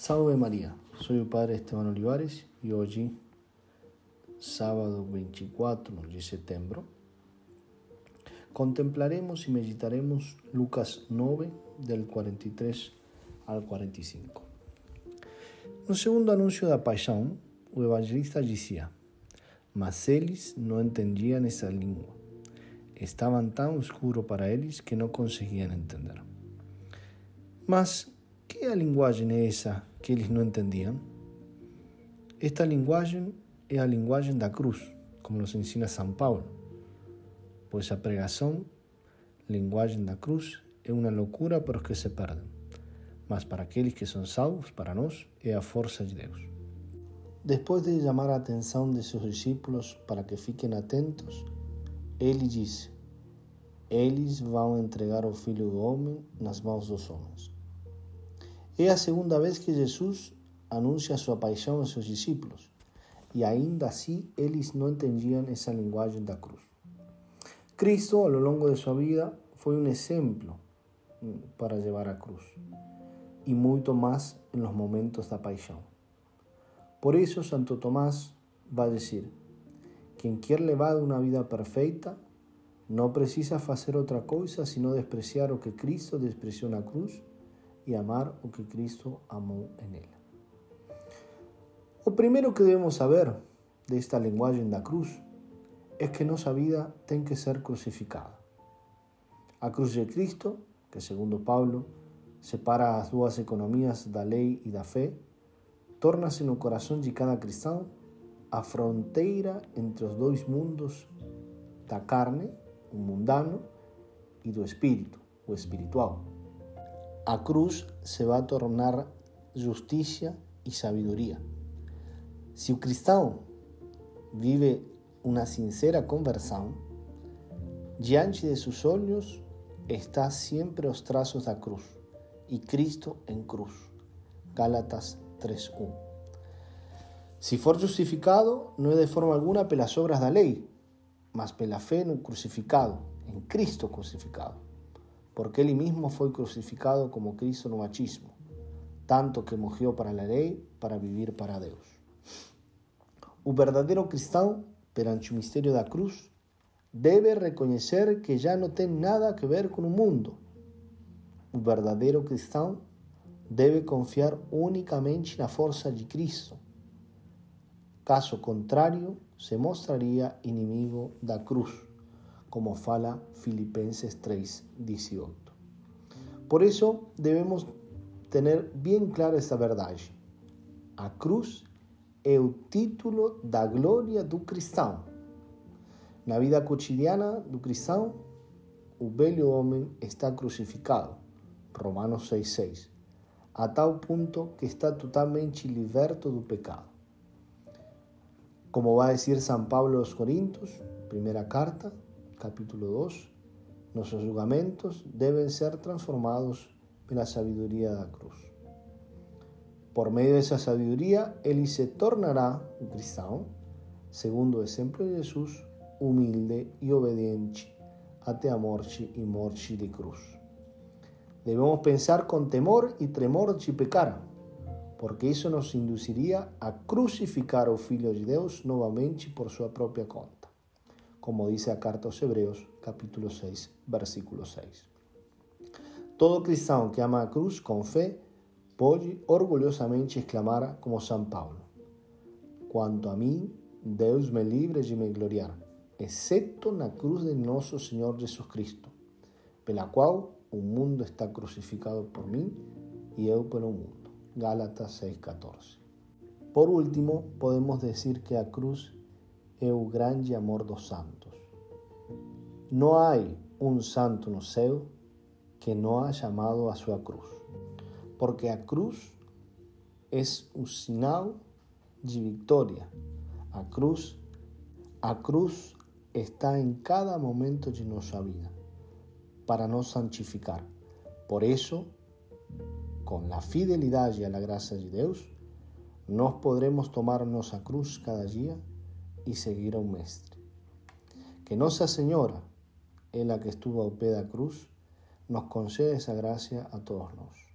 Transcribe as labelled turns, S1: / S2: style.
S1: Salve María, soy el Padre Esteban Olivares y hoy, sábado 24 de setembro, contemplaremos y meditaremos Lucas 9, del 43 al 45. No segundo anuncio da paixão, o evangelista dizia, mas eles não entendiam essa língua. Estavam tão escuro para eles que não conseguiam entender. Mas que a linguagem é essa que eles não entendiam? Esta linguagem é a linguagem da cruz, como nos ensina São Paulo, pois a pregação, linguagem da cruz, é uma loucura para os que se perdem, mas para aqueles que são salvos, para nós, é a força de Deus. Depois de chamar a atenção de seus discípulos para que fiquem atentos, ele disse: Eles vão entregar o Filho do Homem nas mãos dos homens. É a segunda vez que Jesus anuncia sua paixão aos seus discípulos, e ainda assim eles não entendiam essa linguagem da cruz. Cristo, ao longo de sua vida, foi um exemplo para levar a cruz, e muito mais nos momentos da paixão. Por isso, Santo Tomás vai dizer: Quem quer levar uma vida perfeita não precisa fazer outra coisa senão despreciar o que Cristo despreciou na cruz e amar o que Cristo amou em ela. O primeiro que devemos saber desta linguagem da cruz é que nossa vida tem que ser crucificada. A cruz de Cristo, que segundo Paulo separa as duas economias da lei e da fé, torna-se no coração de cada cristão a fronteira entre os dois mundos da carne, o mundano, e do espírito, o espiritual. A cruz se vai tornar justiça e sabedoria. Se o cristão vive uma sincera conversão, diante de seus olhos está sempre os traços da cruz e Cristo em cruz. Gálatas 3.1. Se for justificado, não é de forma alguna pelas obras da lei, mas pela fé no crucificado, em Cristo crucificado. Porque ele mesmo foi crucificado como Cristo no machismo, tanto que morreu para a lei para viver para Deus. O verdadeiro cristão, perante o mistério da cruz, deve reconhecer que já não tem nada a ver com o mundo. O verdadeiro cristão deve confiar unicamente na força de Cristo. Caso contrário, se mostraria inimigo da cruz, como fala Filipenses 3:18. Por isso, devemos ter bem clara esta verdade. A cruz é o título da glória do cristão. Na vida cotidiana do cristão, o velho homem está crucificado. Romanos 6,6. A tal ponto que está totalmente liberto do pecado. Como vai dizer São Paulo aos Coríntios, primeira carta, capítulo 2, nossos julgamentos devem ser transformados pela sabedoria da cruz. Por meio dessa sabedoria, ele se tornará um cristão, segundo o exemplo de Jesus, humilde e obediente até a morte e morte de cruz. Devemos pensar com temor e tremor de pecar, porque isso nos induziria a crucificar o Filho de Deus novamente por sua própria conta, como diz a carta aos Hebreus, capítulo 6, versículo 6. Todo cristão que ama a cruz com fé pode orgulhosamente exclamar como São Paulo: Quanto a mim, Deus me livre de me gloriar, exceto na cruz de nosso Senhor Jesus Cristo, pela qual o mundo está crucificado por mim e eu pelo mundo. Gálatas 6,14. Por último, podemos dizer que a cruz é o grande amor dos santos. Não há um santo no que não haya amado a sua cruz porque a cruz é o sinal de vitória. A cruz, a cruz está em cada momento de nossa vida para nos santificar. Por isso, com a fidelidade e a graça de Deus, nós podremos tomar nossa cruz cada dia e seguir ao Mestre. Que Nossa Senhora, ela que estuvo da cruz, nos conceda essa graça a todos nós.